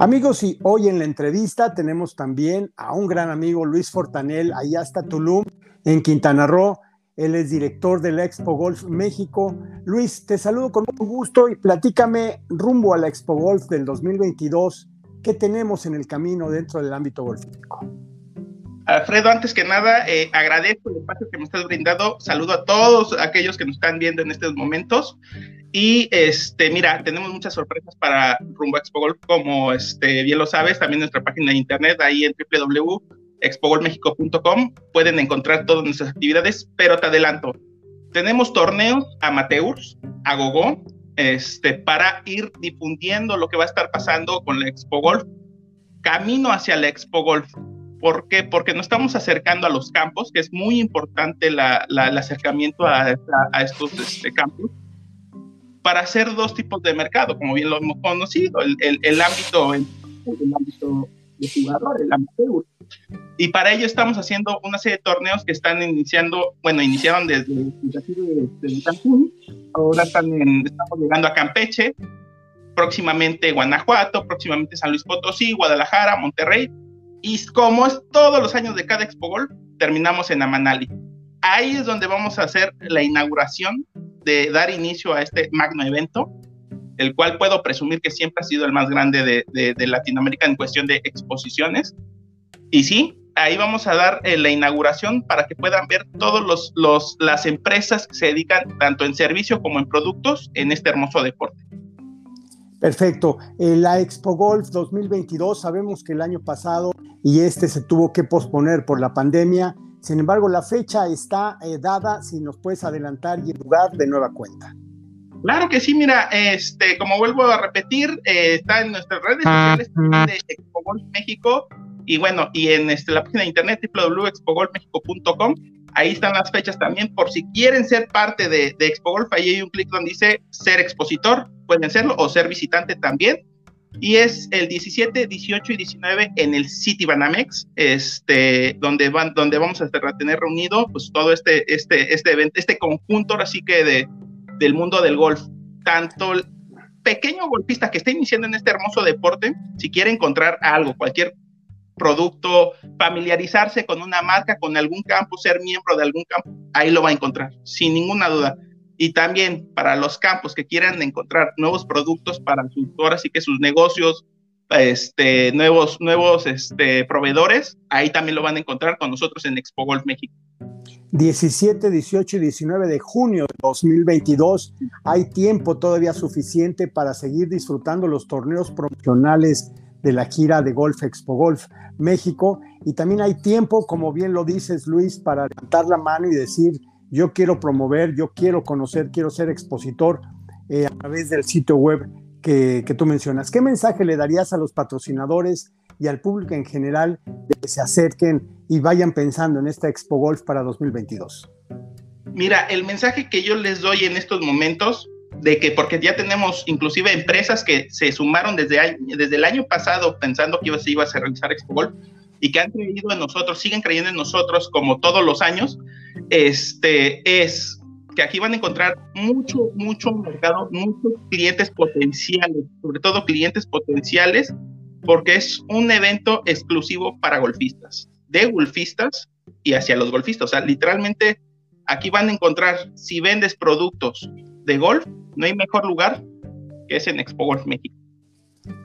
Amigos, y hoy en la entrevista tenemos también a un gran amigo, Luis Fortanel, allá hasta Tulum, en Quintana Roo. Él es director de la Expo Golf México. Luis, te saludo con mucho gusto y platícame rumbo a la Expo Golf del 2022. ¿Qué tenemos en el camino dentro del ámbito golfístico? Alfredo, antes que nada, eh, agradezco el espacio que me estás brindando. Saludo a todos aquellos que nos están viendo en estos momentos. Y este, mira, tenemos muchas sorpresas para Rumbo Expo Golf, como este, bien lo sabes, también nuestra página de internet, ahí en www.expogolfmexico.com, pueden encontrar todas nuestras actividades, pero te adelanto, tenemos torneos amateurs, a gogo, este, para ir difundiendo lo que va a estar pasando con la Expo Golf, camino hacia la Expo Golf. ¿Por qué? Porque nos estamos acercando a los campos, que es muy importante el acercamiento a, estos este, campos para hacer dos tipos de mercado, como bien lo hemos conocido, el, el, ámbito, el, ámbito de jugador, el. Y para ello estamos haciendo una serie de torneos que están iniciando, bueno, iniciaron desde, desde Cancún, ahora están estamos llegando a Campeche, próximamente Guanajuato, próximamente San Luis Potosí, Guadalajara, Monterrey, y como es todos los años de cada Expo Golf, terminamos en Amanali. Ahí es donde vamos a hacer la inauguración de dar inicio a este magno evento, el cual puedo presumir que siempre ha sido el más grande de, Latinoamérica en cuestión de exposiciones. Y sí, ahí vamos a dar eh, la inauguración para que puedan ver todas los, los, las empresas que se dedican tanto en servicio como en productos en este hermoso deporte. Perfecto. Eh, la Expo Golf 2022, sabemos que el año pasado y este se tuvo que posponer por la pandemia. Sin embargo, la fecha está eh, dada, si nos puedes adelantar y lugar de nueva cuenta. Claro que sí, mira, este, como vuelvo a repetir, eh, está en nuestras redes sociales de Expo Golf México y bueno, y en este, la página de internet www.expogolfmexico.com. Ahí están las fechas también, por si quieren ser parte de, de Expo Golf, ahí hay un clic donde dice ser expositor, pueden serlo, o ser visitante también y es el 17, 18 y 19 en el City Banamex, este, donde, van, donde vamos a tener reunido pues, todo este, este, este evento, este conjunto así que de, del mundo del golf. Tanto el pequeño golfista que está iniciando en este hermoso deporte, si quiere encontrar algo, cualquier producto, familiarizarse con una marca, con algún campo, ser miembro de algún campo, ahí lo va a encontrar, sin ninguna duda y también para los campos que quieran encontrar nuevos productos para sus, ahora sí que sus negocios, este, nuevos, nuevos este, proveedores, ahí también lo van a encontrar con nosotros en Expo Golf México. 17, 18 y 19 de junio de 2022. Hay tiempo todavía suficiente para seguir disfrutando los torneos promocionales de la gira de Golf Expo Golf México. Y también hay tiempo, como bien lo dices Luis, para levantar la mano y decir, yo quiero promover, yo quiero conocer, quiero ser expositor eh, a través del sitio web que, tú mencionas. ¿Qué mensaje le darías a los patrocinadores y al público en general de que se acerquen y vayan pensando en esta Expo Golf para 2022? Mira, el mensaje que yo les doy en estos momentos, de que porque ya tenemos inclusive empresas que se sumaron desde, desde el año pasado pensando que se iba a realizar Expo Golf, y que han creído en nosotros, siguen creyendo en nosotros como todos los años, este, es que aquí van a encontrar mucho, mucho mercado, muchos clientes potenciales, sobre todo clientes potenciales, porque es un evento exclusivo para golfistas, de golfistas y hacia los golfistas. O sea, literalmente aquí van a encontrar, si vendes productos de golf, no hay mejor lugar que es en Expo Golf México.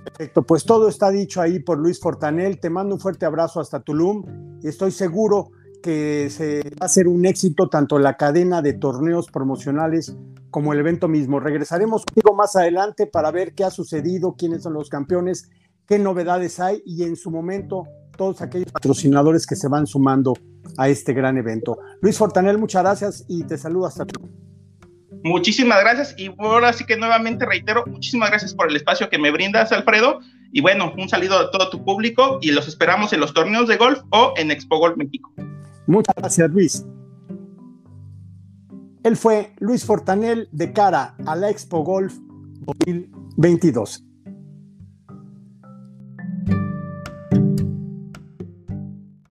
Perfecto, pues todo está dicho ahí por Luis Fortanel. Te mando un fuerte abrazo hasta Tulum estoy seguro que se va a ser un éxito tanto la cadena de torneos promocionales como el evento mismo. Regresaremos contigo más adelante para ver qué ha sucedido, quiénes son los campeones, qué novedades hay y en su momento todos aquellos patrocinadores que se van sumando a este gran evento. Luis Fortanel, muchas gracias y te saludo hasta Tulum. Muchísimas gracias y ahora sí que nuevamente reitero, muchísimas gracias por el espacio que me brindas, Alfredo. Y bueno, un saludo a todo tu público y los esperamos en los torneos de golf o en Expo Golf México. Muchas gracias, Luis. Él fue Luis Fortanel de cara a la Expo Golf 2022.